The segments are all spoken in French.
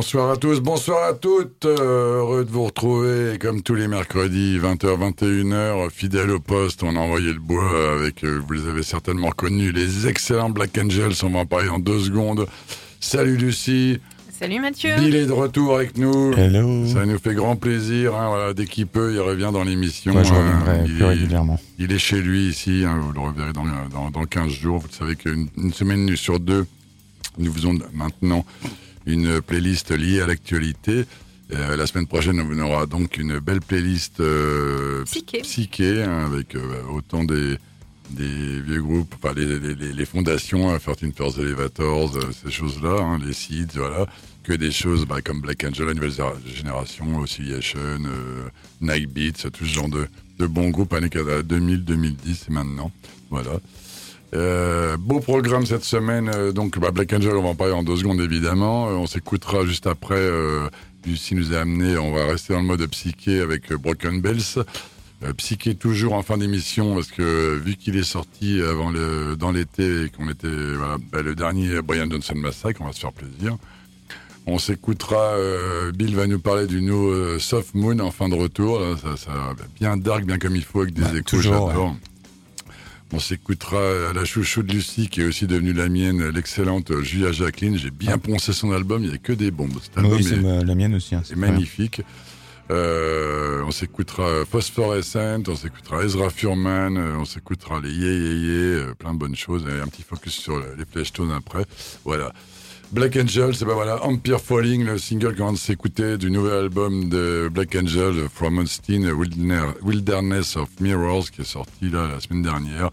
Bonsoir à tous, bonsoir à toutes. Euh, heureux de vous retrouver comme tous les mercredis, 20h, 21h, fidèle au poste. On a envoyé le bois avec, euh, vous les avez certainement connus, les excellents Black Angels. On va en parler en deux secondes. Salut Lucie. Salut Mathieu. Bill est de retour avec nous. Hello. Ça nous fait grand plaisir. hein, voilà, dès qu'il peut, il revient dans l'émission. Ouais, je Euh, reviendrai il plus est- régulièrement. Il est chez lui ici, hein, vous le reverrez dans, dans, dans 15 jours. Vous savez qu'une une semaine sur deux, nous faisons maintenant une playlist liée à l'actualité. Euh, la semaine prochaine, on aura donc une belle playlist euh, Psyché. psyché, hein, avec euh, autant des, des vieux groupes, enfin les, les, les- les fondations, hein, 13 First Elevators, ces choses-là, hein, les Seeds, voilà, que des choses bah, comme Black Angel, la nouvelle génération, Oscillation, Night Beats, tout ce genre de, de bons groupes années 2000, 2010 et maintenant, voilà. Euh, beau programme cette semaine, euh, donc bah, Black Angel, on va en parler en deux secondes évidemment. Euh, on s'écoutera juste après. Lucie nous a amené, on va rester dans le mode psyché avec Broken Bells. Psyché toujours en fin d'émission parce que vu qu'il est sorti avant le dans l'été et qu'on était voilà, bah, le dernier Brian Johnson Massacre, on va se faire plaisir. On s'écoutera. Bill va nous parler du nouveau Soft Moon en fin de retour. Là, ça, ça bien dark, bien comme il faut avec des Bah, échos. toujours. On s'écoutera à la chouchou de Lucie, qui est aussi devenue la mienne, l'excellente Julia Jacqueline. J'ai bien poncé son album, il n'y a que des bombes. Cet album Oui, c'est est- la mienne aussi. hein, c'est magnifique. Euh, on s'écoutera Phosphorescent, on s'écoutera Ezra Furman, euh, on s'écoutera les Yé Yé Yé, euh, plein de bonnes choses, et un petit focus sur le- les Fleshtones après. Voilà. Black Angel, c'est ben voilà, Empire Falling, le single qu'on s'écouter du nouvel album de Black Angel, From Austin, Wilderness- of Mirrors, qui est sorti la semaine dernière.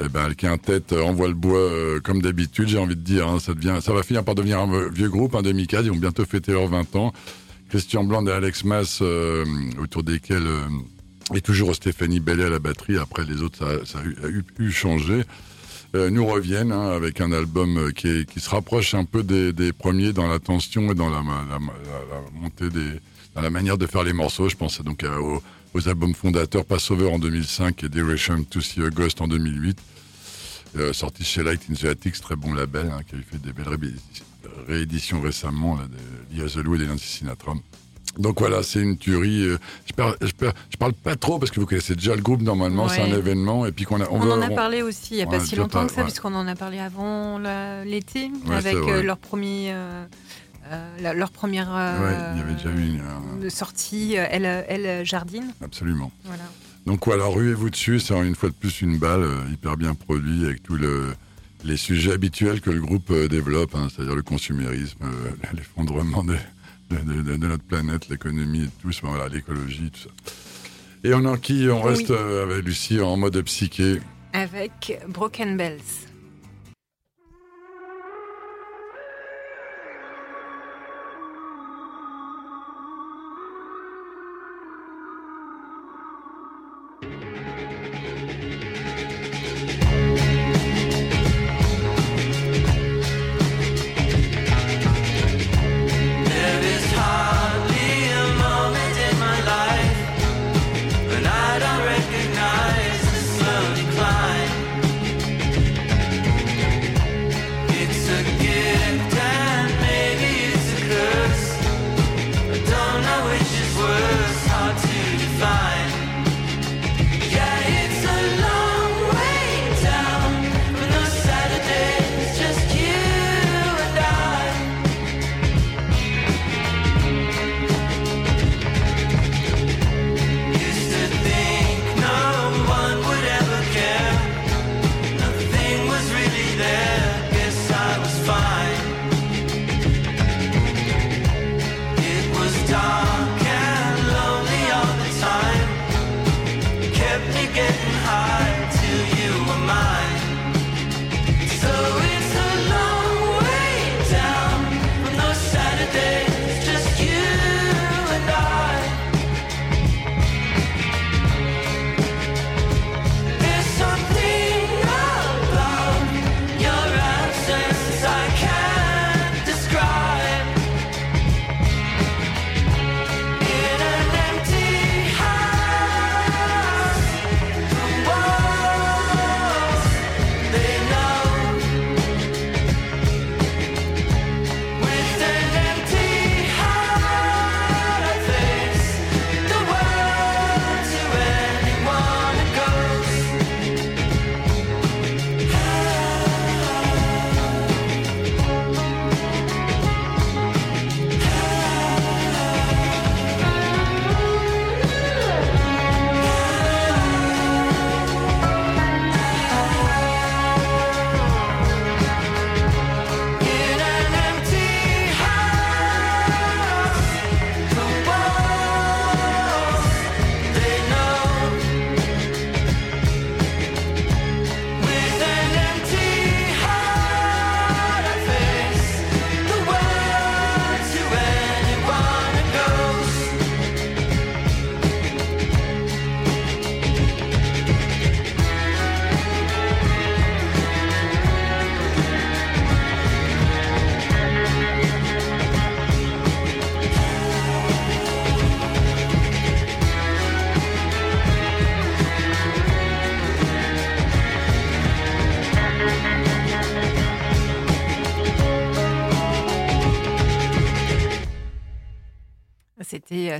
Eh ben, le quintet euh, envoie le bois euh, comme d'habitude, j'ai envie de dire. hein, ça, devient, ça va finir par devenir un vieux groupe, un 2004. Ils vont bientôt fêter leurs 20 ans. Christian Bland et Alex Mass, euh, autour desquels euh, est toujours Stéphanie Bellet à la batterie. Après, les autres, ça, a, eu, a eu changé. Euh, nous reviennent hein, avec un album euh, qui, se rapproche un peu des, premiers dans la tension et dans la, montée dans la manière de faire les morceaux. Je pense donc à- aux, albums fondateurs Passover en 2005 et Direction to See a Ghost en 2008. Euh, sorti chez Light in the Attics, très bon label, hein, qui a fait des belles ré- rééditions récemment de Lia Zalou et des Nancy Sinatra. Donc voilà, c'est une tuerie. euh, Je parle, je, parle, je parle pas trop parce que vous connaissez déjà le groupe normalement, c'est un événement et puis qu'on a. On, va- en a on- parlé aussi il n'y a on pas si longtemps parlé, que ça, ouais. puisqu'on en a parlé avant l'été, avec euh, leur, premier, euh, euh, leur première Ouais, il y avait déjà eu une, sortie, Elle, Elle Jardine. absolument. Voilà. Donc voilà, ruez-vous dessus, c'est une fois de plus une balle hyper bien produit avec tous le, les sujets habituels que le groupe développe, hein, c'est-à-dire le consumérisme, l'effondrement de, de, de- de- de notre planète, l'économie et tout, voilà, l'écologie, tout ça. Et on enquille, on Oui. reste euh, avec Lucie en mode psyché. Avec Broken Bells.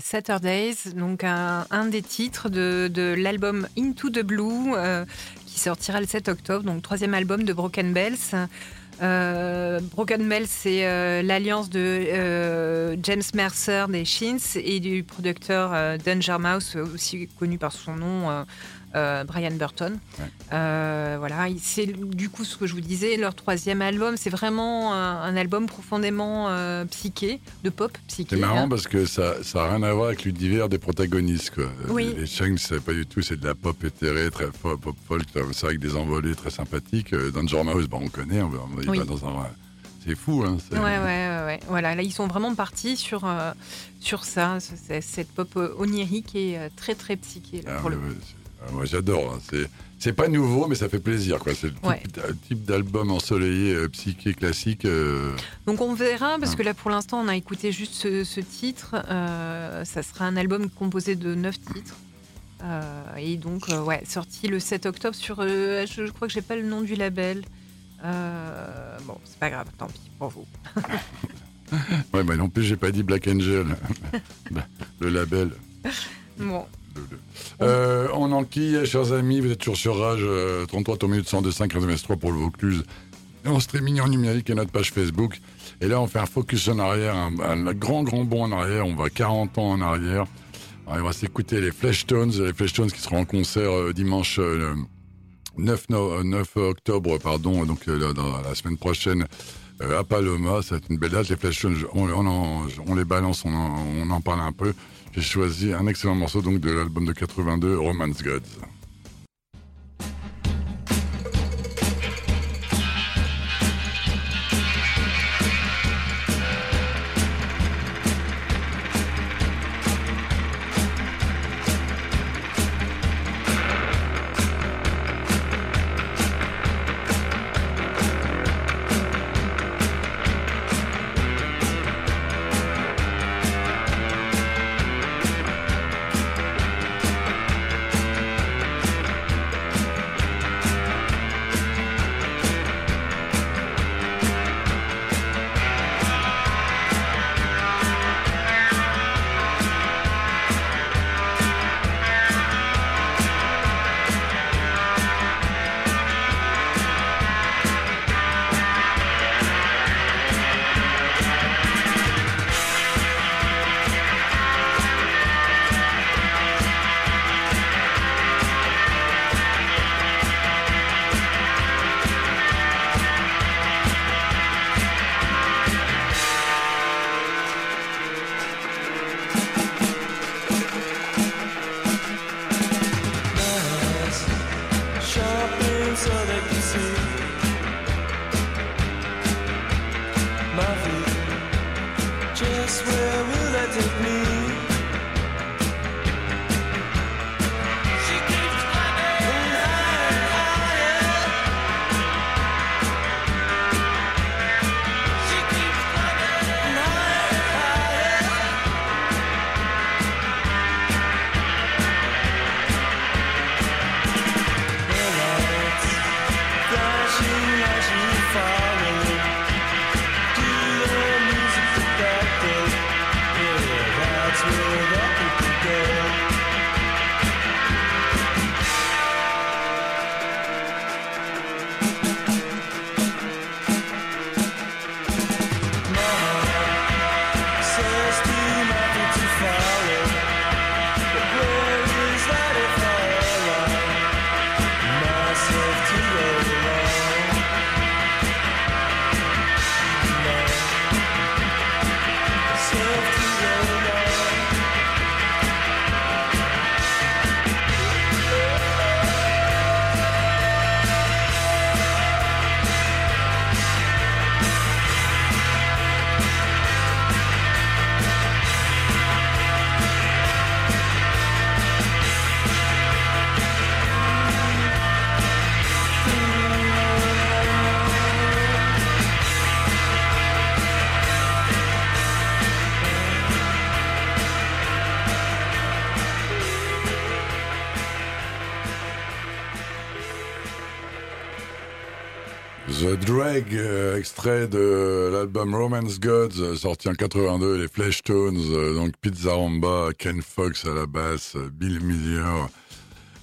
Saturdays, donc un, des titres de, l'album Into the Blue euh, qui sortira le 7 octobre, donc troisième album de Broken Bells. Euh, Broken Bells, c'est euh, l'alliance de James Mercer des Shins et du producteur Danger Mouse, aussi connu par son nom. Euh, Brian Burton. Ouais. Euh, voilà, c'est du coup ce que je vous disais, leur troisième album, c'est vraiment un, un album profondément euh, psyché, de pop psyché. C'est marrant hein. parce que ça n'a rien à voir avec l'univers des protagonistes. Quoi. Oui. Les Shanks, c'est pas du tout, c'est de la pop éthérée, très pop, pop folk, c'est avec des envolées très sympathiques. Danger Mouse, bah, on connaît, on on va- il Oui. va dans un. C'est fou, hein. Ouais, ouais, ouais. Voilà, là, ils sont vraiment partis sur, euh, sur ça, cette pop onirique et euh, très, très psyché, là, Ah, pour le ah, moi j'adore. hein. C'est c'est pas nouveau, mais ça fait plaisir. quoi. C'est le type, Ouais. un type d'album ensoleillé, euh, psyché classique. euh, Donc on verra, parce Ah. que là pour l'instant on a écouté juste ce, ce titre. Euh, ça sera un album composé de neuf titres. Et donc, ouais, sorti le 7 octobre sur. je, je crois que j'ai pas le nom du label. Bon, c'est pas grave, tant pis pour vous. Ouais, mais non plus, j'ai pas dit Black Angel. Bah, le label. Bon, Le- le- Euh, on enquille, chers amis, vous êtes toujours sur Rage, euh, 33 tour minutes 102.5 3 pour le Vaucluse. En streaming en numérique et notre page Facebook. Et là, on fait un focus en arrière, un, grand, grand bond en arrière. On va 40 ans en arrière. On va s'écouter les Fleshtones, les Fleshtones qui seront en concert euh, dimanche euh, 9, no- euh, 9 octobre, pardon, donc euh, la semaine prochaine euh, à Paloma. C'est une belle date. Les Fleshtones, on, on, en- les balance, en, on en parle un peu. J'ai choisi un excellent morceau donc de l'album de 82, Romance Gods. The Drag, euh, extrait de l'album Romance Gods, euh, sorti en 82, les Fleshtones, euh, donc Pizza Ramba, Ken Fox à la basse, Bill Miller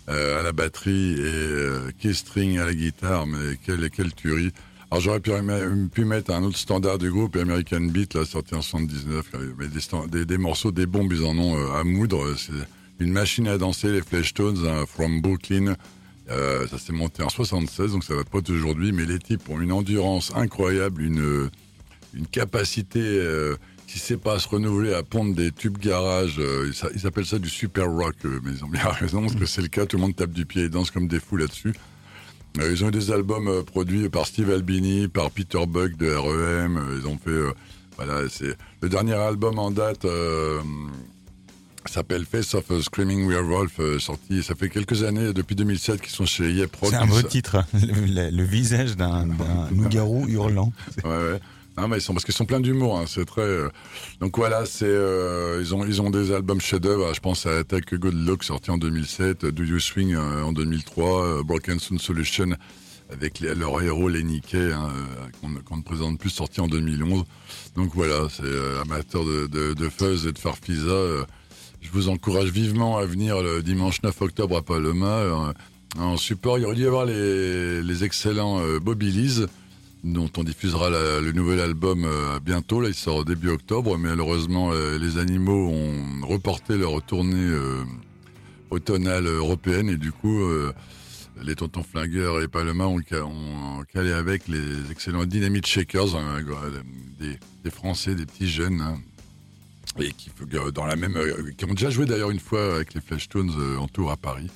à la batterie et Keith String à la guitare, mais quelle, quelle tuerie. Alors j'aurais pu, mettre un autre standard du groupe, American Beat, là, sorti en 79, euh, mais des, morceaux, des bombes, ils en ont à moudre. C'est une machine à danser, les Fleshtones, hein, From Brooklyn. Euh, ça s'est monté en 76, donc ça va pas d'aujourd'hui, mais les types ont une endurance incroyable, une, capacité euh, qui sait pas se renouveler à pondre des tubes garage. euh, ils appellent ça du super rock, euh, mais ils ont bien raison parce que c'est le cas. Tout le monde tape du pied et danse comme des fous là-dessus. Ils ont eu des albums produits par Steve Albini, par Peter Buck de REM. ils ont fait, voilà, c'est le dernier album en date. Euh, s'appelle Face of a Screaming Werewolf, euh, sorti, ça fait quelques années, depuis 2007, qu'ils sont chez Yep. C'est un beau titre, hein. le, le- le visage d'un loup-garou hurlant. Ouais, ouais. Non, mais ils sont parce qu'ils sont pleins d'humour. Hein, c'est très. euh, Donc voilà, c'est euh, ils ont ils ont des albums chefs-d'œuvre. Je pense à Attack a Good Luck sorti en 2007, Do You Swing euh, en 2003, euh, Broken Sound Solution avec les- leur héros Lenny Kay hein, euh, qu'on ne présente plus sorti en 2011. Donc voilà, c'est euh, amateur de, de, de fuzz et de farfisa. Je vous encourage vivement à venir le dimanche 9 octobre à Paloma. euh, en support, il aurait dû y avoir les, les excellents euh, Bobby Lees, dont on diffusera le nouvel album euh, bientôt. Il sort début octobre, mais malheureusement, euh, les animaux ont reporté leur tournée euh, automnale européenne et du coup, les tontons flingueurs et Paloma ont, ca- ont calé avec les excellents Dynamite Shakers, hein, des, des Français, des petits jeunes. hein, et qui euh, dans la même euh, qui ont déjà joué d'ailleurs une fois avec les Flashtones euh, en tour à Paris.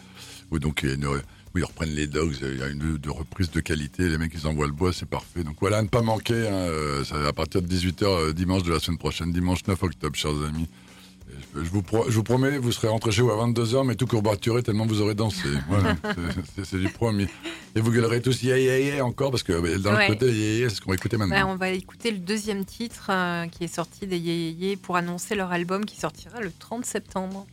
Où donc ils reprennent les dogs il y a une reprise de qualité les mecs ils envoient le bois c'est parfait. Donc voilà ne pas manquer hein, à partir de 18h dimanche de la semaine prochaine dimanche 9 octobre chers amis je, vous, pro- je vous promets vous serez rentrés chez vous à 22h mais tout courbaturé tellement vous aurez dansé voilà c'est- du promis et vous gueulerez tous yeah yeah yeah encore parce que euh, dans Ouais. le côté yeah, yeah, c'est ce qu'on va écouter maintenant Ouais, on va écouter le deuxième titre euh, qui est sorti des Yé Yé pour annoncer leur album qui sortira le 30 septembre.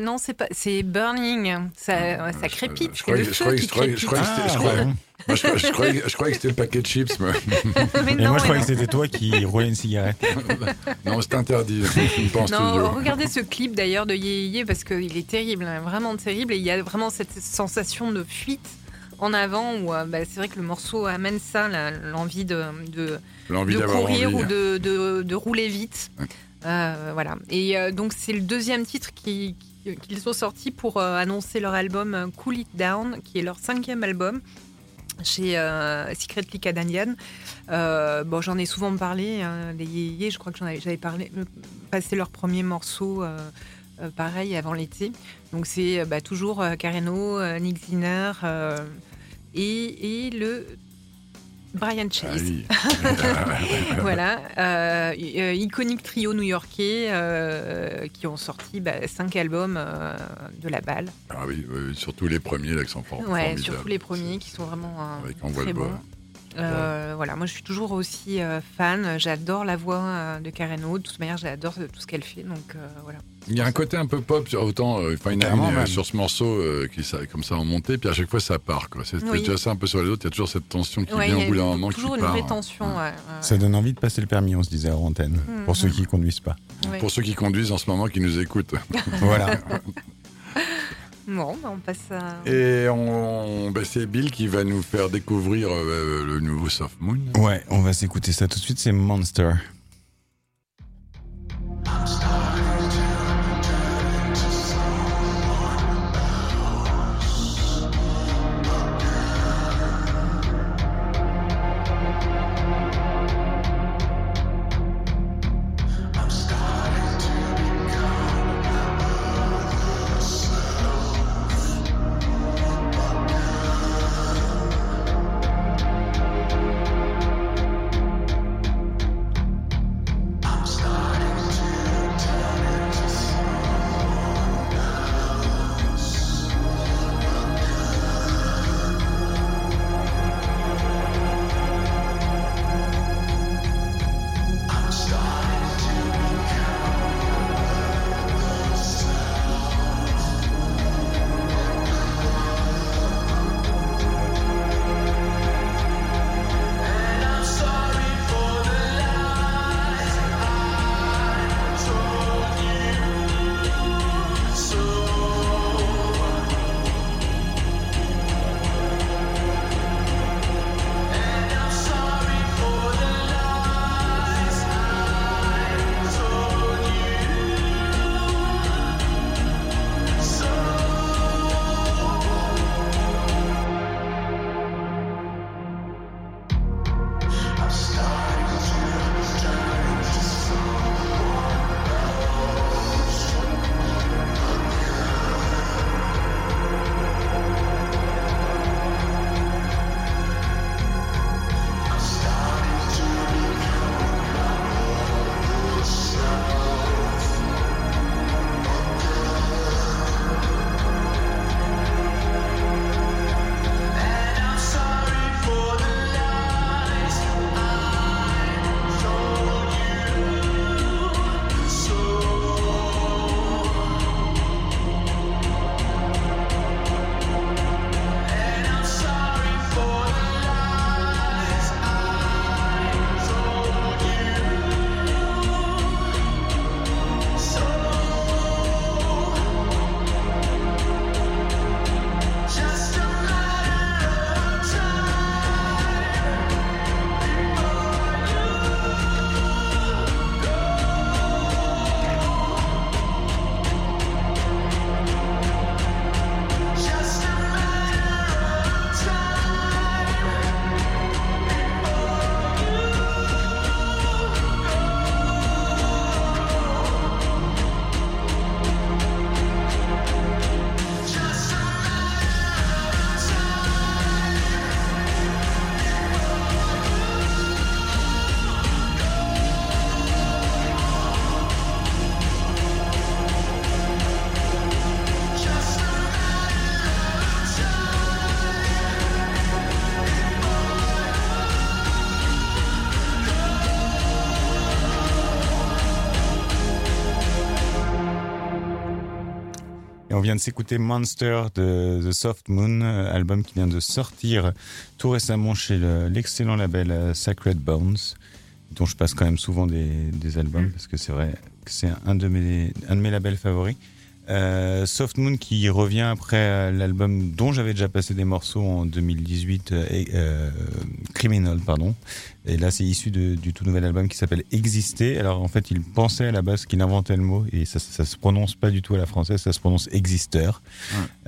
Non, c'est pas, c'est burning. Ça, ouais, ça crépite. je croyais- je je je que c'était- Ah, le paquet de chips, mais Mais Et non, moi, je croyais que c'était toi qui roulais une cigarette. non, c'est interdit. Non, regardez ce clip d'ailleurs de Yé Yé parce qu'il est terrible, hein, vraiment terrible. Et il y a vraiment cette sensation de fuite en avant où euh, bah, c'est vrai que le morceau amène ça, l'envie de, de, L'envie de courir envie. ou de, de, de rouler vite. Euh, voilà. Et euh, donc c'est le deuxième titre qui- qui- qu'ils ont sorti pour euh, annoncer leur album euh, Cool It Down, qui est leur cinquième album chez euh, Secretly Canadian. Bon, j'en ai souvent parlé, hein, les je crois que j'en avais, j'avais parlé, passé leur premier morceau. pareil avant l'été. Donc c'est bah, toujours Carreno, Nick Zinner et le Brian Ah Chase. oui. voilà, euh, euh, iconique trio new-yorkais euh, qui ont sorti bah, cinq albums euh, de la balle. Ah oui, surtout les premiers, là, qui sont for- Ouais, surtout les premiers qui sont vraiment Avec très bons. Euh, Voilà, moi je suis toujours aussi euh, fan. J'adore la voix euh, de Carreno. De toute manière, j'adore tout ce qu'elle fait. Donc euh, voilà. Il y a un côté un peu pop, sur- autant euh, Fine euh, même. sur ce morceau euh, qui ça, comme ça en montée, puis à chaque fois ça part. quoi. C'est Oui. déjà ça un peu sur les autres, il y a toujours cette tension qui Ouais, vient au bout d'un moment toujours qui une part. vraie tension. ouais, ouais, Ça donne envie de passer le permis, on se disait à antenne, Mhm. pour ceux qui conduisent pas. ouais. Pour ceux qui conduisent en ce moment, qui nous écoutent. Voilà. Bon, bah, on passe à. Et on, ben, c'est Bill qui va nous faire découvrir euh, le nouveau Soft Moon. Ouais, on va s'écouter ça tout de suite, c'est Monster. Et on vient de s'écouter Monster de The Soft Moon, euh, album qui vient de sortir tout récemment chez le- l'excellent label euh, Sacred Bones, dont je passe quand même souvent des, des albums parce que c'est vrai que c'est un de mes, un de mes labels favoris. Euh, Soft Moon qui revient après euh, l'album dont j'avais déjà passé des morceaux en 2018, euh, euh, Criminal, pardon. Et là, c'est issu de- du tout nouvel album qui s'appelle Exister. Alors, en fait, il pensait à la base qu'il inventait le mot et ça, ça se prononce pas du tout à la française, ça se prononce Exister.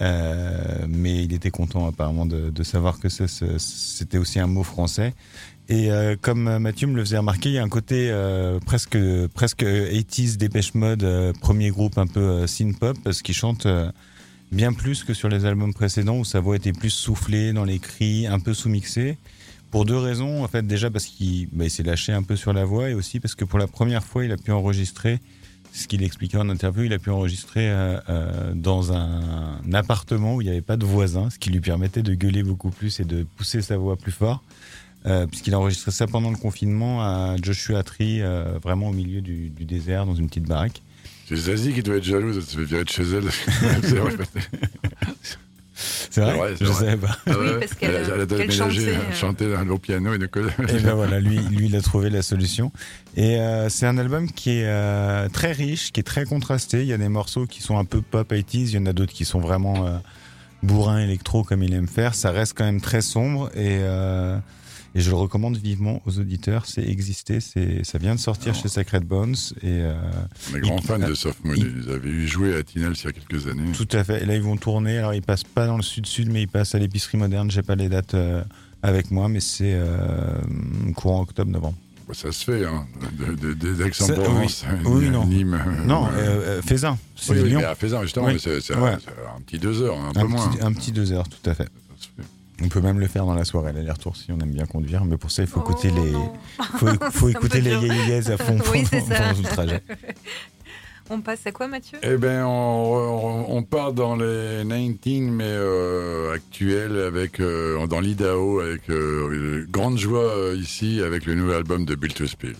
Euh, mais il était content apparemment de, de savoir que c'était aussi un mot français. Et euh, comme euh, Mathieu me le faisait remarquer, il y a un côté euh, presque presque 80s Dépêche Mode, premier groupe un peu euh, synth pop, parce qu'il chante bien plus que sur les albums précédents où sa voix était plus soufflée dans les cris, un peu sous-mixée. Pour deux raisons, en fait, déjà parce qu'il bah, s'est lâché un peu sur la voix et aussi parce que pour la première fois, il a pu enregistrer ce qu'il expliquait en interview, il a pu enregistrer dans un, appartement où il n'y avait pas de voisins, ce qui lui permettait de gueuler beaucoup plus et de pousser sa voix plus fort. Euh, puisqu'il a enregistré ça pendant le confinement à Joshua Tree, euh, vraiment au milieu du, du désert, dans une petite baraque. C'est Zazie qui doit être jalouse, elle se fait virer de chez elle. C'est vrai? Vrai, Je vrai. savais pas. Ah Oui, ouais, parce qu'elle- elle, a- elle déménagé, chantait, elle euh. chantait au piano et de Et ben voilà, lui, lui, il a trouvé la solution. Et euh, c'est un album qui est euh, très riche, qui est très contrasté. Il y a des morceaux qui sont un peu pop 80s, il y en a d'autres qui sont vraiment euh, bourrin électro comme il aime faire. Ça reste quand même très sombre et euh, et je le recommande vivement aux auditeurs. C'est Exister, c'est ça vient de sortir chez Sacred Bones et euh, On est grand Il- fan de Soft Moon. il- Ils avaient eu joué à Tinel il y a quelques années. tout à fait. Et là, ils vont tourner. Alors, ils passent pas dans le sud-sud, mais ils passent à l'épicerie moderne. J'ai pas les dates euh, avec moi, mais c'est euh, courant octobre-novembre. Bah, ça se fait, hein. De, de, de- Ça- oui. Oui, non. Nîmes. euh, Non, euh, euh, Faisin, c'est Oui, Lyon. mais à Faisan, justement, c'est Ouais. un, petit deux heures, un, peu Un moins. petit, un petit deux heures, tout à fait. Ça se fait. On peut même le faire dans la soirée, l'aller-retour, si on aime bien conduire. Mais pour ça, il faut Oh, écouter les, non. faut, faut écouter les yéyés à fond Oui, pendant, le trajet. On passe à quoi, Mathieu? Eh ben, on, on- on part dans les 19, mais euh, actuels, avec, euh, dans l'Idaho, avec euh, grande joie ici, avec le nouvel album de Built to Spill.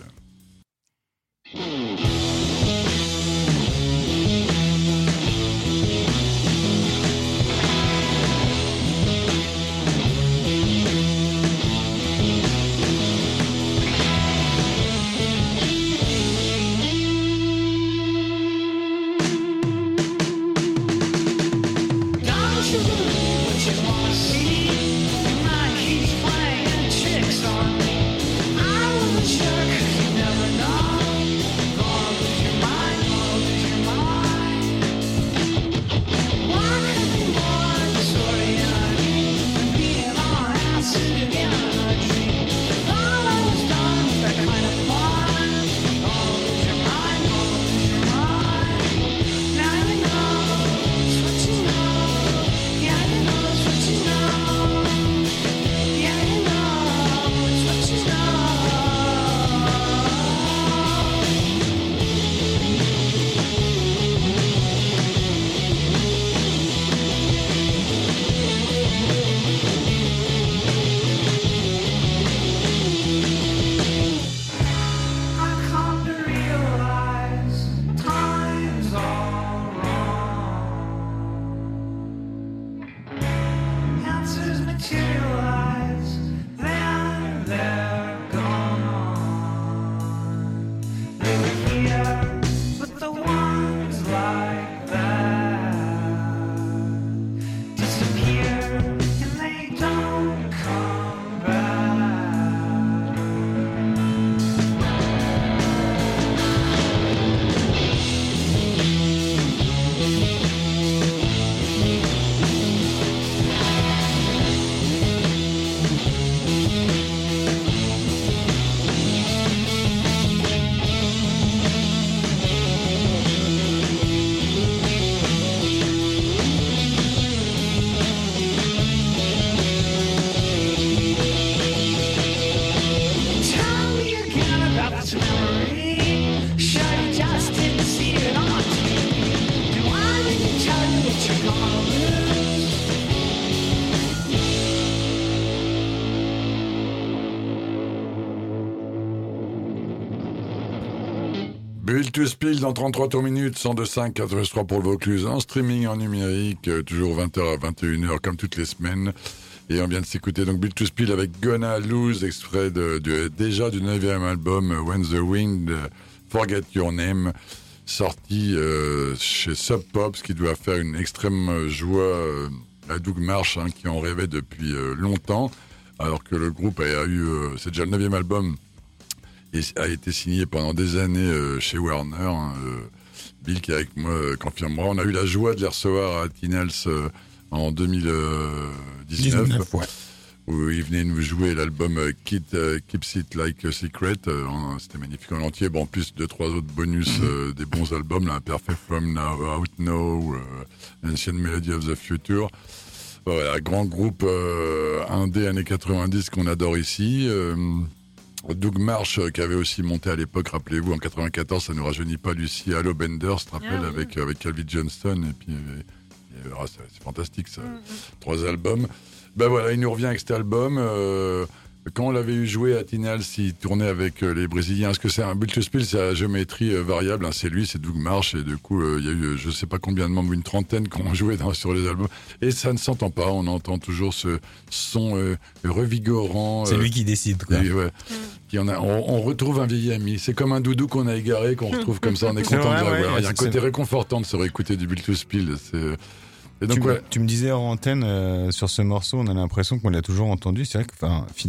Build to Spill dans 33 tours minutes, 102.5, 83 pour le Vaucluse, en streaming, en numérique, euh, toujours 20h à 21h comme toutes les semaines. Et on vient de s'écouter donc Build to Spill avec Gonna Lose, extrait de, déjà du 9e album euh, When the Wind euh, Forget Your Name, sorti chez Sub Pop, ce qui doit faire une extrême joie à Doug Marsh, hein, qui en rêvait depuis longtemps, alors que le groupe a eu, c'est déjà le 9e album a été signé pendant des années euh, chez Warner. hein, euh, Bill qui est avec moi euh, confirmera. On a eu la joie de les recevoir à Tinals euh, en 2019 19, ouais. où ils venaient nous jouer l'album euh, Keeps It Like a Secret. en- C'était magnifique en entier. Bon, en plus, deux, trois autres bonus euh, des bons albums, là, Perfect From Now, Out Now, euh, Ancient Melody of the Future. Voilà, grand groupe euh, indé années 90 qu'on adore ici. Doug Marsh, euh, qui avait aussi monté à l'époque, rappelez-vous, en 94, ça nous rajeunit pas, Lucie, Allo Bender, te rappelle, Ah oui. avec, avec Calvin Johnston, et puis, ah, c'est fantastique ça. Trois albums. Ben voilà, il nous revient avec cet album. euh, quand on l'avait eu joué à Tinals, il tournait avec euh, les Brésiliens. Est-ce que c'est un Build to Spill C'est à géométrie euh, variable. hein, c'est lui, c'est Doug Marsh. Et du coup, euh, il y a eu, je sais pas combien de membres, une trentaine qui ont joué dans, sur les albums. Et ça ne s'entend pas. On entend toujours ce son euh, revigorant. C'est euh, lui qui décide, quoi. et ouais, qui en a, on, on retrouve un vieil ami. C'est comme un doudou qu'on a égaré, qu'on retrouve comme ça. On est content de ouais, l'avoir. Il y a un côté réconfortant de se réécouter du Spill. C'est- Et donc, tu, ouais. tu me disais en antenne euh, sur ce morceau, on a l'impression qu'on l'a toujours entendu. C'est vrai que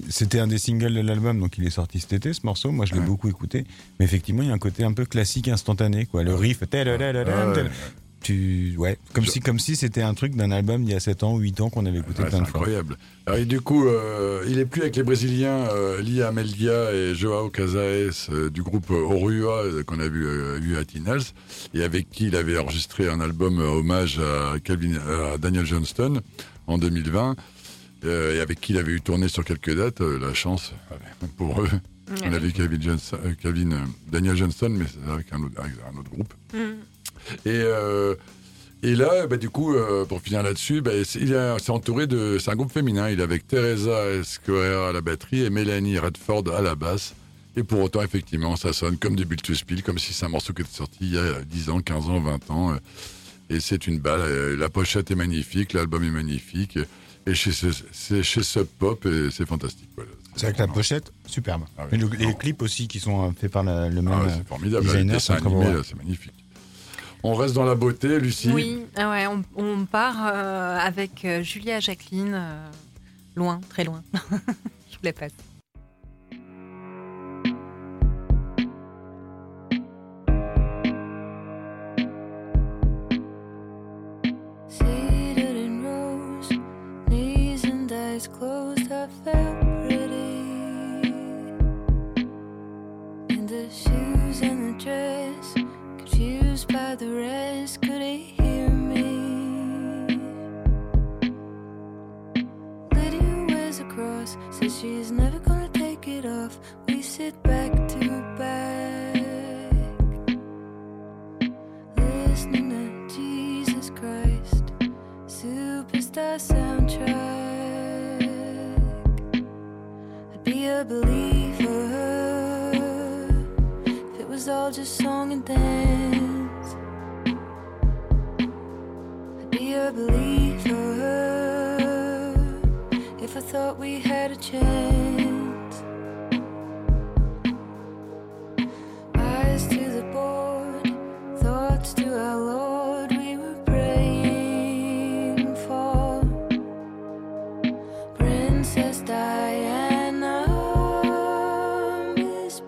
c'était un des singles de l'album, donc il est sorti cet été ce morceau. Moi, je l'ai Ouais. beaucoup écouté, mais effectivement, il y a un côté un peu classique, instantané, quoi. Le riff, tel- tu, ouais, comme Je- si, comme si c'était un truc d'un album d'il y a 7 ans ou 8 ans qu'on avait écouté Ouais, c'est plein de fois. incroyable. Et du coup, euh, il est plus avec les Brésiliens euh, Lia Amelia et Joao Casaes euh, du groupe euh, Orua euh, qu'on a vu, euh, vu à Tinals et avec qui il avait enregistré un album euh, hommage à, Calvin, à Daniel Johnston en 2020 euh, et avec qui il avait eu tourné sur quelques dates. euh, la chance pour eux. On a vu Calvin, euh, euh, Daniel Johnston, mais c'est avec un autre, avec un autre groupe. Mm. Et, euh, et là, bah, du coup, euh, pour finir là-dessus, bah, c'est- il s'est entouré de. C'est un groupe féminin. Il est avec Teresa Escoera à la batterie et Mélanie Redford à la basse. Et pour autant, effectivement, ça sonne comme du Build to Spill, comme si c'est un morceau qui était sorti il y a 10 ans, 15 ans, 20 ans. Et c'est une balle. euh, La pochette est magnifique, l'album est magnifique. Et chez, c'est chez Sub Pop c'est fantastique. voilà. C'est avec la pochette, superbe. Ah oui. Et le- les clips aussi qui sont faits par la- le même Ah ouais, euh, c'est formidable. C'est magnifique. On reste dans la beauté, Lucie. Oui, ah on part euh, avec euh, Julia Jacqueline, euh, loin, très loin. Je vous la passe. She's never gonna take it off. We sit back to back listening to Jesus Christ, superstar soundtrack. I'd be a believer if it was all just song and dance. I'd be a believer thought we had a chance. Eyes to the board, thoughts to our Lord, we were praying for Princess Diana. Miss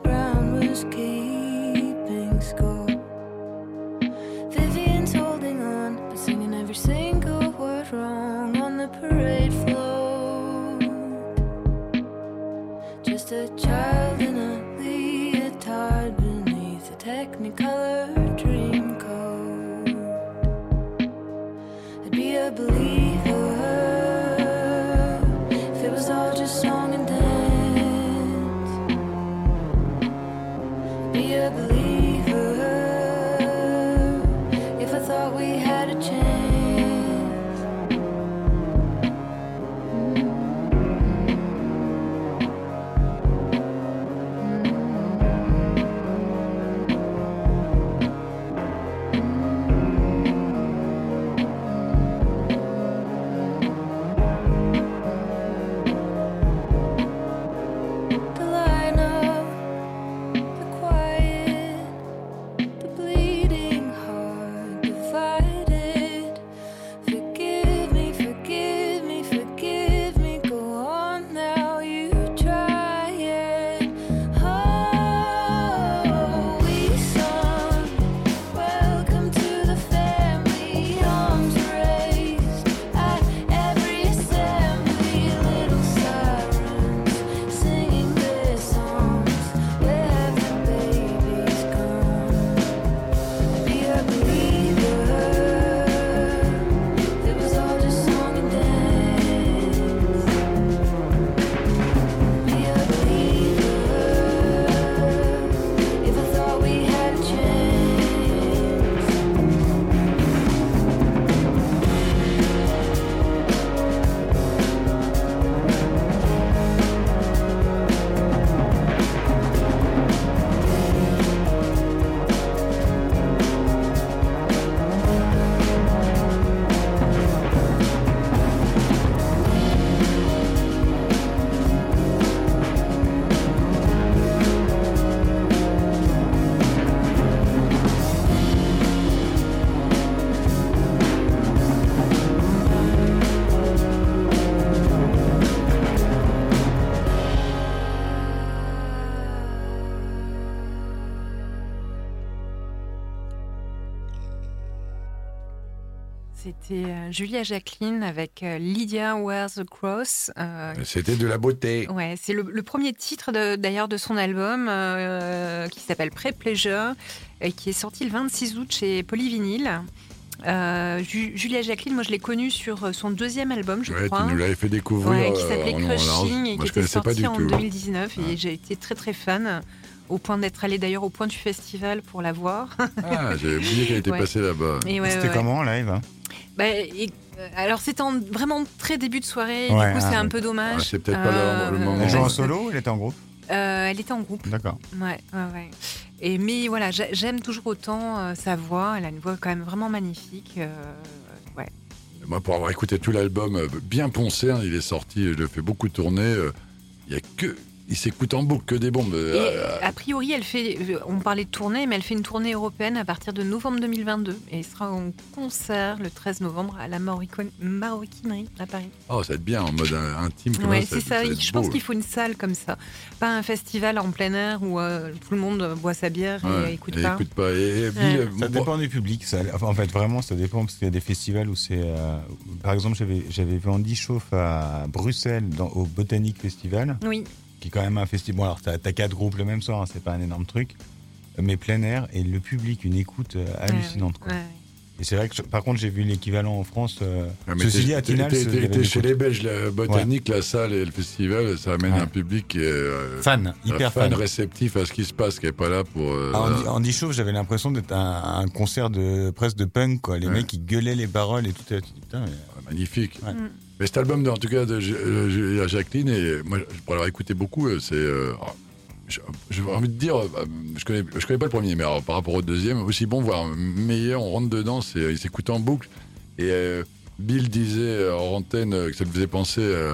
euh, Julia Jacqueline avec euh, Lydia Wears the Cross. euh, C'était de la beauté. Ouais, c'est le, le premier titre d'ailleurs de son album euh, qui s'appelle Pré-Pleasure et qui est sorti le 26 août chez Polyvinyl. Euh, Ju- Julia Jacqueline, moi je l'ai connue sur son deuxième album, je Ouais, tu crois. nous l'avais fait découvrir. Ouais, qui s'appelait. Crushing et Moi, qui je était connaissais pas sorti en tout. 2019 Ouais. et j'ai été très très fan au point d'être allée d'ailleurs au point du festival pour la voir. Ah, j'avais oublié qu'elle était Ouais. passée là-bas. C'était comment en live hein? Bah, et- euh, alors c'était en vraiment très début de soirée, Ouais, du coup ah, c'est un ouais. peu dommage. Ah, c'est peut-être pas le- le moment. Elle joue en ouais. solo ou elle était en groupe Euh, elle était en groupe. D'accord. Ouais, ouais, ouais. Et mais voilà, j'a- j'aime toujours autant euh, sa voix. Elle a une voix quand même vraiment magnifique. euh, ouais. Moi, pour avoir écouté tout l'album euh, bien poncé, hein, il est sorti, je le fais beaucoup tourner. euh, Il y a que. Il s'écoute en boucle, que des bombes. Et euh, a priori, elle fait. euh, On parlait de tournée, mais elle fait une tournée européenne à partir de novembre 2022 et elle sera en concert le 13 novembre à la Maroquin- Maroquinerie à Paris. Oh, ça va être bien en mode euh, intime. ça, c'est ça. Je pense qu'il faut une salle comme ça, pas un festival en plein air où euh, tout le monde boit sa bière et écoute et pas. écoute pas. Et, et Ouais. euh, Ça moi- dépend du public. Ça, enfin, en fait, vraiment, ça dépend parce qu'il y a des festivals où c'est. euh, par exemple, j'avais j'avais vu Andy Chauffe à Bruxelles dans, au Botanic Festival, Oui, qui est quand même un festival. Bon, alors t'as as quatre groupes le même soir, hein, c'est pas un énorme truc, mais plein air et le public une écoute euh, hallucinante. quoi. Ouais, ouais. Et c'est vrai que par contre, j'ai vu l'équivalent en France. euh, Ah, ceci dit, à Tinal, chez les Belges, la botanique, la salle et le festival, ça amène Ouais. un public qui est euh, fan, hyper fan. réceptif à ce qui se passe, qui est pas là pour. euh, Ah. Andy Chauffe, j'avais l'impression d'être un, un concert de presque de punk, quoi. Les Ouais. mecs qui gueulaient les paroles et tout. Putain, mais- magnifique. Ouais. Mm. Mais cet album, de- en tout cas, de euh, Jacqueline, et moi, je pourrais l'avoir écouté beaucoup, euh, c'est. euh, j'ai envie de dire, euh, je connais, je connais pas le premier, mais alors, par rapport au deuxième, aussi bon, voire meilleur, on rentre dedans, c'est, il s'écoute en boucle. Et euh, Bill disait euh, en antenne euh, que ça me faisait penser euh,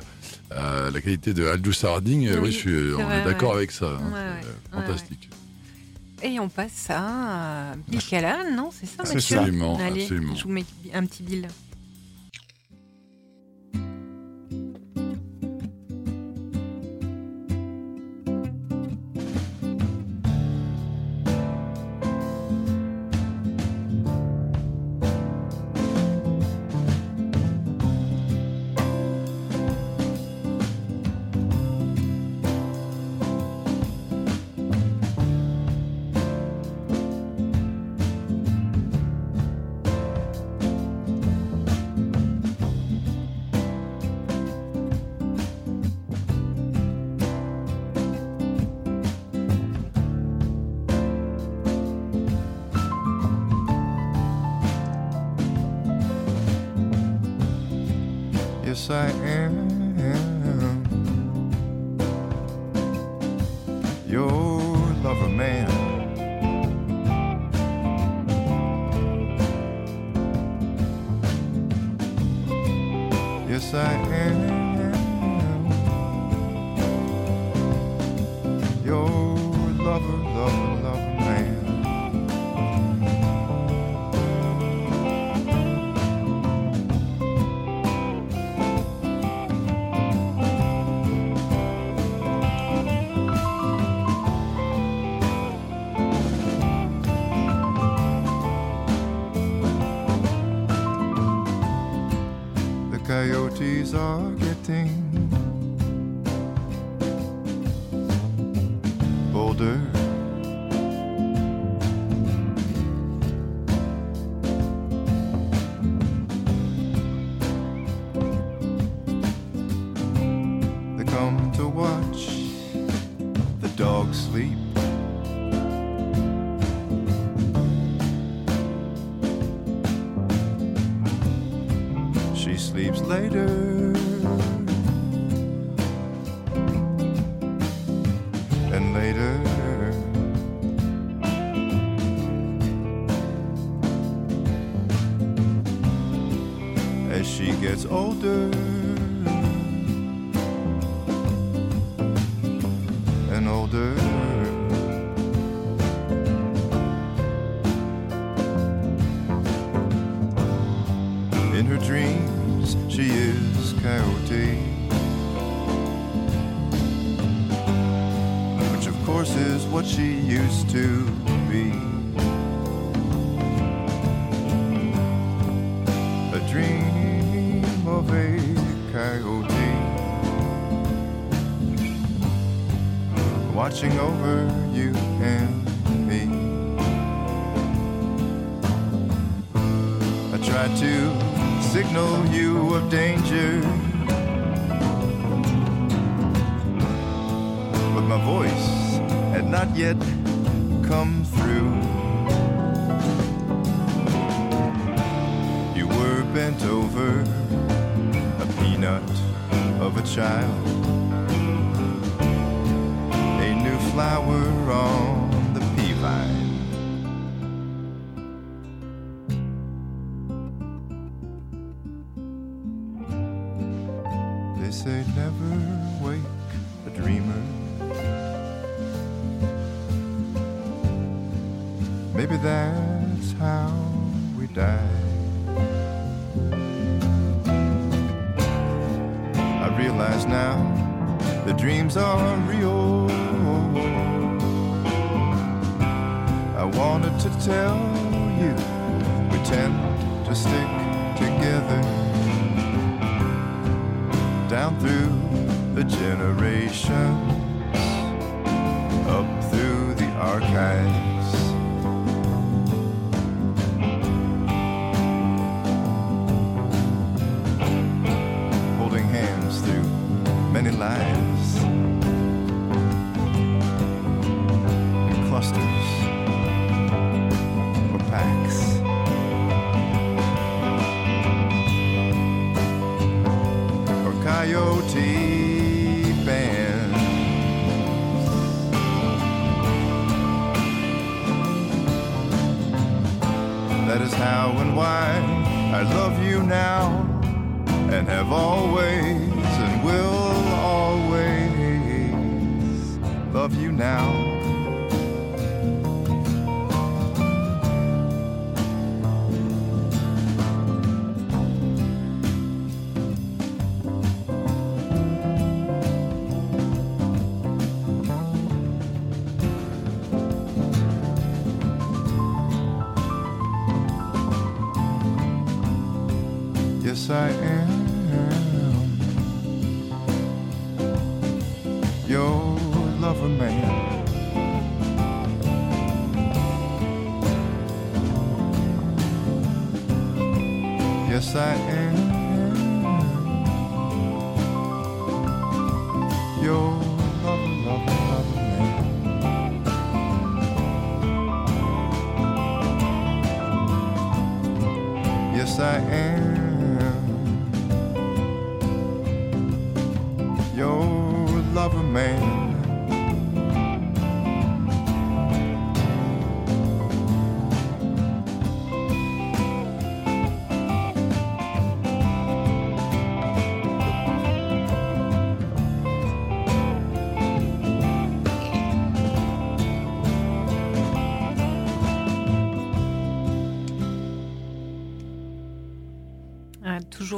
à la qualité de Aldous Harding. Euh, Oui, oui, je suis, on vrai, est d'accord ouais. avec ça. hein, Ouais, ouais, euh, fantastique. Et on passe à Bill Callahan, non C'est ça, monsieur. Absolument, Allez, absolument. je vous mets un petit Bill. Yes, I am. Your lover man. Yes, I am. horse is what she used to be. A dream of a coyote watching over you and me. I tried to signal you of danger not yet come through. You were bent over a peanut of a child, a new flower on the pea vine. Now the dreams are real. I wanted to tell you we tend to stick together down through the generations, up through the archives.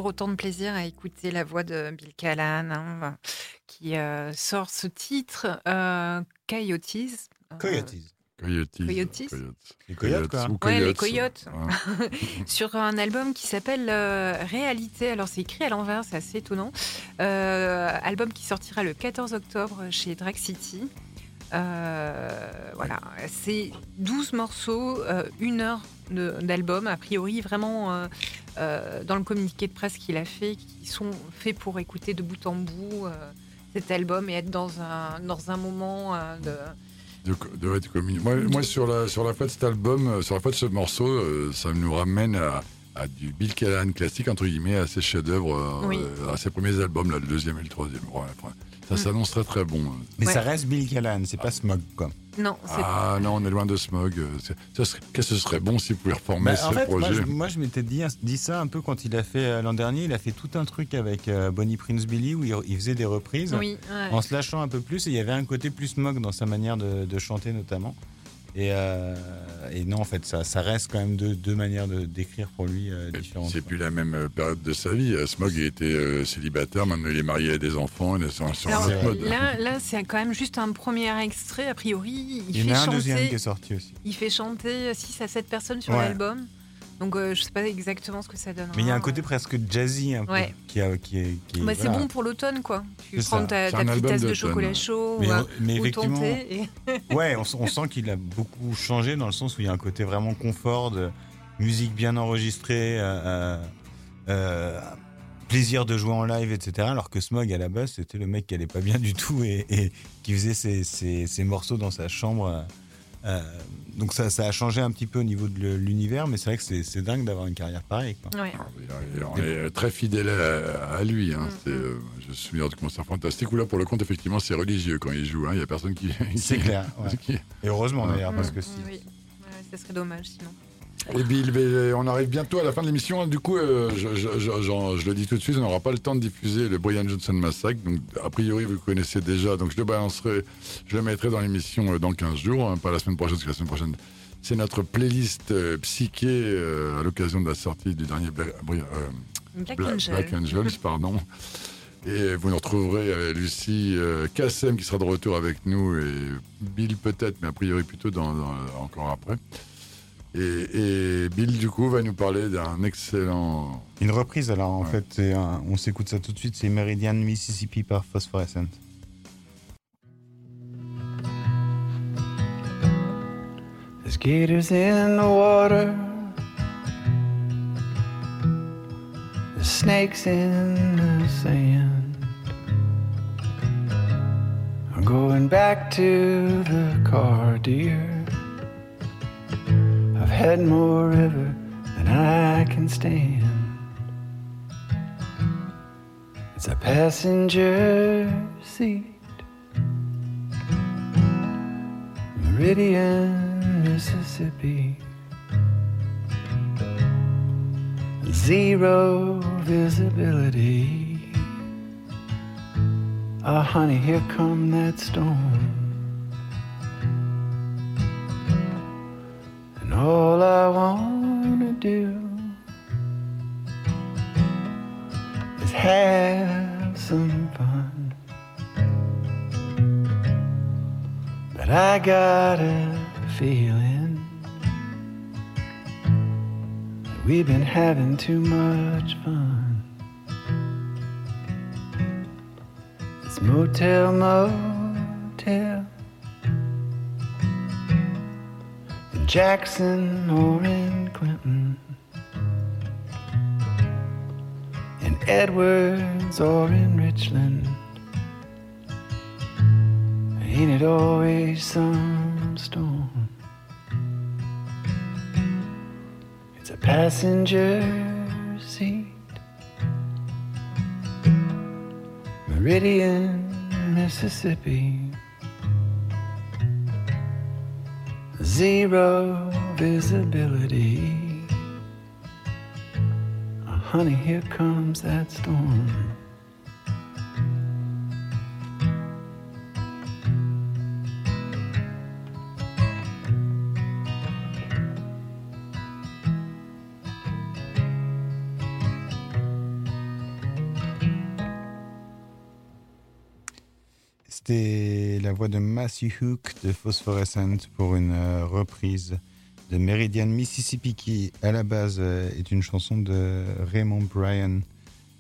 Toujours autant de plaisir à écouter la voix de Bill Callan, hein, qui euh, sort ce titre, euh, Coyotes. Euh, Coyotes. Coyotes. Coyotes Les coyotes, quoi. ou Ouais, les coyotes. coyotes. Ouais. sur un album qui s'appelle euh, Réalité. Alors, c'est écrit à l'envers, c'est assez étonnant. Euh, album qui sortira le 14 octobre chez Drag City. Euh, voilà, c'est 12 morceaux, euh, une heure d'album, a priori vraiment euh, dans le communiqué de presse qu'il a fait, qui sont faits pour écouter de bout en bout euh, cet album et être dans un, dans un moment euh, de... de, de être commun- Moi, moi, sur la sur la fin de cet album, euh, sur la fin de ce morceau, ça nous ramène à, à du Bill Callahan classique entre guillemets, à ses chefs-d'œuvre, Oui. à ses premiers albums, là, le deuxième et le troisième. Ouais, ça Mm. s'annonce très très bon. Mais Ouais. ça reste Bill Callan, c'est pas Smog, quoi. Non, c'est Ah non, on est loin de Smog. euh, c'est- ça serait- Qu'est-ce que ce serait bon s'il pouvait reformer Bah, ce en fait, moi, projet? je, moi, je m'étais dit, dit ça un peu quand il a fait euh, l'an dernier. Il a fait tout un truc avec euh, Bonnie Prince Billy où il, il faisait des reprises Oui, ouais. en se lâchant un peu plus. Et il y avait un côté plus smog dans sa manière de, de chanter, notamment. Et, euh, et non, en fait, ça, ça reste quand même deux, deux manières de d'écrire pour lui euh, différentes. C'est plus la même euh, période de sa vie. Euh, Smog il était euh, célibataire, maintenant il est marié à des enfants, il est sur, sur Alors, un autre mode. là, là c'est quand même juste un premier extrait. A priori, il, Il y en fait a un deuxième qui chanter, est sorti aussi. il fait chanter 6 à 7 personnes sur Ouais. l'album. Donc euh, je sais pas exactement ce que ça donne. Mais il y a un côté presque jazzy un peu, Ouais. qui, a- qui est. qui est- Bah, c'est voilà. bon pour l'automne, quoi. Tu C'est prends ça. ta, C'est ta un petite album tasse de d'automne. chocolat chaud Mais, ou, on- mais ou ton effectivement, thé. et- ouais, on, s- on sent qu'il a beaucoup changé dans le sens où il y a un côté vraiment confort, de musique bien enregistrée, euh, euh, euh, plaisir de jouer en live, etc. Alors que Smog à la base, c'était le mec qui allait pas bien du tout et, et qui faisait ses, ses- ses morceaux dans sa chambre. euh, euh, donc ça, ça a changé un petit peu au niveau de l'univers, mais c'est vrai que c'est dingue d'avoir une carrière pareille. Quoi. Ouais. Et On est très fidèle à, à lui. Hein. Mm, C'est, euh, je me souviens de concert fantastique où là, pour le compte, effectivement, c'est religieux quand il joue. hein. Il y a personne qui. C'est clair. ouais. qui- Et heureusement d'ailleurs, parce que Mm, si. oui. Ouais, ça serait dommage sinon. Et Bill, ben, on arrive bientôt à la fin de l'émission. Du coup, euh, je, je- je- j'en- je le dis tout de suite, on n'aura pas le temps de diffuser le Brian Johnson Massacre. Donc, a priori, vous le connaissez déjà. Donc, je le balancerai, je le mettrai dans l'émission euh, dans 15 jours, hein, pas la semaine prochaine, parce que la semaine prochaine, c'est notre playlist euh, psyché euh, à l'occasion de la sortie du dernier Bla- euh, Black Bla- Angel. Black Angels, pardon. Et vous nous retrouverez euh, Lucie euh, Kassem qui sera de retour avec nous et Bill peut-être, mais a priori plutôt dans, dans- encore après. Et, et Bill du coup va nous parler d'un excellent. Une reprise, alors en Ouais. fait, un- on s'écoute ça tout de suite, c'est Meridian Mississippi par Phosphorescent. There's gators in the water. There's snakes in the sand. I'm going back to the car, dear. Had more river than I can stand. It's a passenger seat. Meridian, Mississippi. Zero visibility. Ah, honey, here come that storm. And all I wanna do is have some fun. But I got a feeling that we've been having too much fun. It's motel, motel in Jackson or in Clinton, in Edwards or in Richland. Ain't it always some storm? It's a passenger seat. Meridian, Mississippi. Zero visibility. Ah, honey, here comes that storm. La voix de Matthew Hook de Phosphorescent pour une euh, reprise de Meridian Mississippi qui, à la base, euh, est une chanson de Raymond Bryan,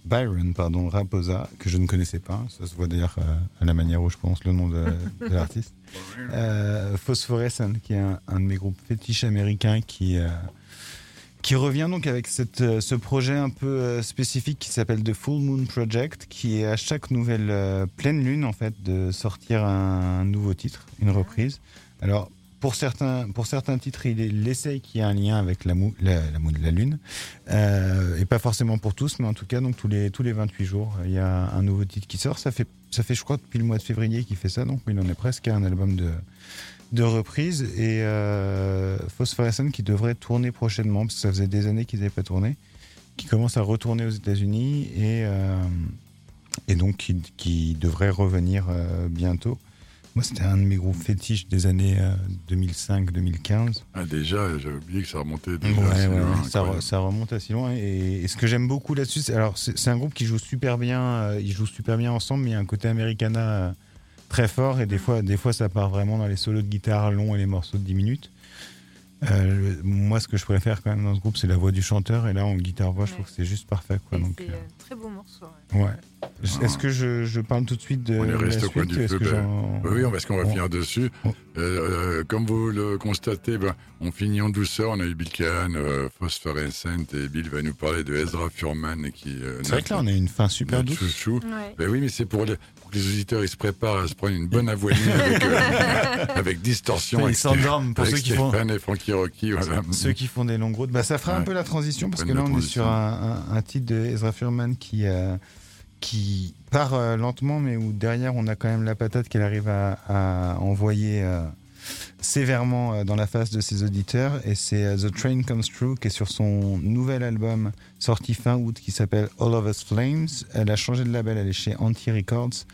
Byron pardon, Raposa, que je ne connaissais pas. Ça se voit d'ailleurs euh, à la manière où je prononce le nom de, de l'artiste. Phosphorescent, qui est un, un de mes groupes fétiches américains qui, qui revient donc avec cette, euh, ce projet un peu euh, spécifique qui s'appelle The Full Moon Project, qui est à chaque nouvelle euh, pleine lune en fait de sortir un, nouveau titre, une reprise. Alors pour certains, pour certains titres, il, essaye qu'il y ait un lien avec la, mou, la, la, mou- la lune, Euh, et pas forcément pour tous, mais en tout cas donc tous les tous les 28 jours, il y a un nouveau titre qui sort. Ça fait ça fait je crois depuis le mois de février qu'il fait ça, donc il en est presque à un album de de reprise et euh, Phosphorescent qui devrait tourner prochainement parce que ça faisait des années qu'ils n'avaient pas tourné, qui commence à retourner aux États-Unis et euh, et donc qui, qui devrait revenir euh, bientôt. Moi, c'était un de mes groupes fétiches des années euh, 2005-2015. Ah, déjà, j'avais oublié que ça remontait déjà Ouais, assez ouais, loin, ça, re- ça remonte assez loin. Et, et ce que j'aime beaucoup là-dessus, c'est, alors c'est, c'est un groupe qui joue super bien, euh, ils jouent super bien ensemble, mais il y a un côté americana euh, très fort. Et des fois, des fois, ça part vraiment dans les solos de guitare longs et les morceaux de 10 minutes. Euh, moi, ce que je préfère quand même dans ce groupe, c'est la voix du chanteur. Et là, en guitare-voix, je trouve que c'est juste parfait. Quoi, donc, C'est euh, un très beau morceau. ouais. ouais. Est-ce que je, je parle tout de suite de On est resté au coin suite du Est-ce feu. que ben, oui, parce qu'on va on- finir dessus. on- Euh, euh, comme vous le constatez, ben, on finit en douceur. On a eu Bill Cahan, euh, Phosphorescent, et Bill va nous parler de Ezra Furman. Qui, euh, C'est vrai que là, on a une fin super douce. chouchou. Ouais. Ben oui, mais c'est pour, les- pour que les auditeurs ils se préparent à se prendre une bonne avoinée avec, euh, avec distorsion. Ils avec s'endorment pour avec ceux qui font. Et Frankie Rocky. Voilà. Ceux qui font des longues routes, bah, ça fera un peu la transition parce que là on est sur un, un- un titre de Ezra Furman qui, euh, qui part euh, lentement, mais où derrière on a quand même la patate qu'elle arrive à, à envoyer sévèrement euh, dans la face de ses auditeurs. Et c'est euh, The Train Comes Through qui est sur son nouvel album sorti fin août qui s'appelle All of Us Flames. Elle a changé de label, elle est chez Anti Records.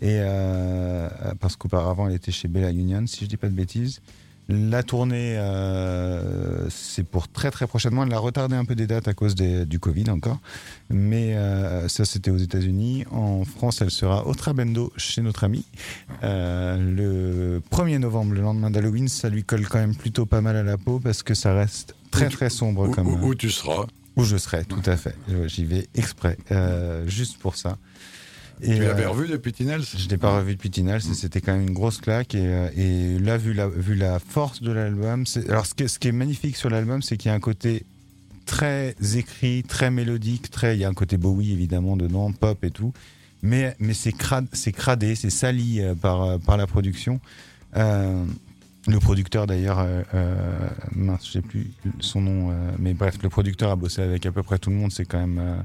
Et euh, parce qu'auparavant elle était chez Bella Union, si je dis pas de bêtises. La tournée, euh, c'est pour très très prochainement. Elle a retardé un peu des dates à cause des- du Covid encore. Mais euh, ça, c'était aux États-Unis. En France, elle sera au Trabendo chez notre ami. Euh, le 1er novembre, le lendemain d'Halloween, ça lui colle quand même plutôt pas mal à la peau parce que ça reste très tu- très sombre Où, comme. où- où tu seras. Où je serai, tout à fait. J'y vais exprès, juste pour ça. Et, Tu l'avais euh, revu depuis Tinels? je l'ai pas revu depuis Tinal, c'est- c'était quand même une grosse claque. Et, euh, et là, vu la, vu la force de l'album, alors ce qui, est, ce qui est magnifique sur l'album, c'est qu'il y a un côté très écrit, très mélodique, très, il y a un côté Bowie évidemment dedans, pop et tout. Mais, mais c'est crade, c'est cradé, c'est sali euh, par, par la production. Euh, le producteur d'ailleurs, euh, mince, je sais plus son nom, euh, mais bref, le producteur a bossé avec à peu près tout le monde, c'est quand même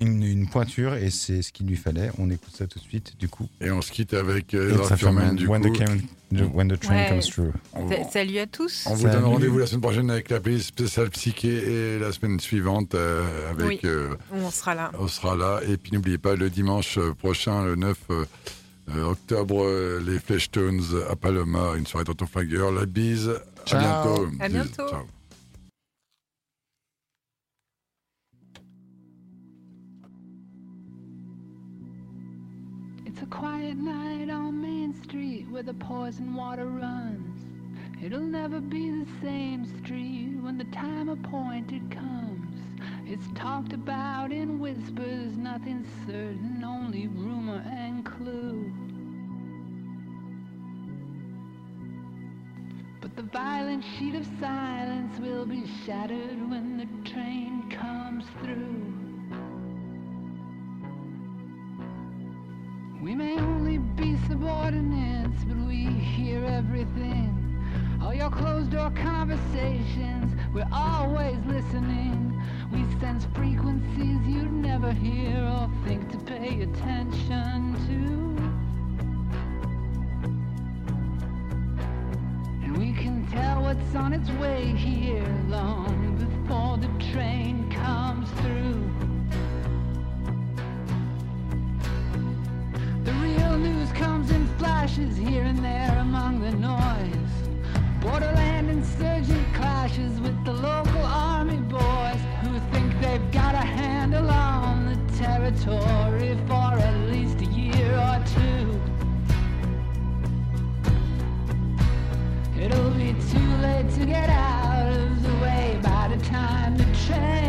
une, une pointure et c'est ce qu'il lui fallait. On écoute ça tout de suite, du coup. Et on se quitte avec euh, du when, coup. the came- the- when the train Ouais. comes through. Salut à tous. on vous Salut. donne rendez-vous la semaine prochaine avec la playlist spéciale psyché et la semaine suivante euh, avec... Oui. euh, On sera là. on sera là. Et puis n'oubliez pas, le dimanche prochain, le 9 euh, euh, octobre, les Fleshtones à Paloma, une soirée Tonton Flingueur. La bise, Ciao. à bientôt. À Bise. bientôt. Ciao. The poison water runs. It'll never be the same street when the time appointed comes. It's talked about in whispers, nothing certain, only rumor and clue. But the violent sheet of silence will be shattered when the train comes through. We may only be subordinates, but we hear everything. All your closed door conversations, we're always listening. We sense frequencies you'd never hear or think to pay attention to. And we can tell what's on its way here long before the train comes through. Real news comes in flashes here and there among the noise. Borderland insurgent clashes with the local army boys who think they've got a handle on the territory for at least a year or two. It'll be too late to get out of the way by the time the train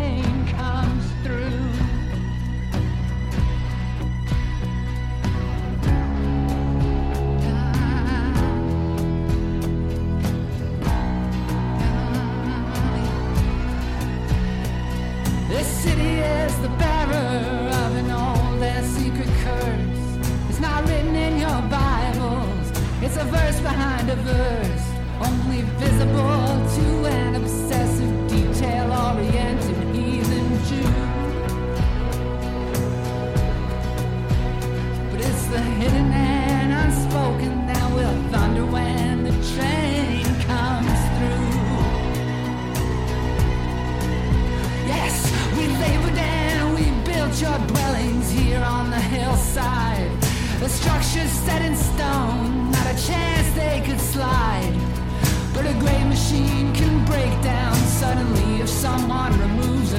verse behind a verse, only visible to an obsessive, detail oriented heathen Jew. But it's the hidden and unspoken that will thunder when the train comes through. Yes, we labored and we built your dwellings here on the hillside. The structures set in stone, chance they could slide. But a great machine can break down suddenly if someone removes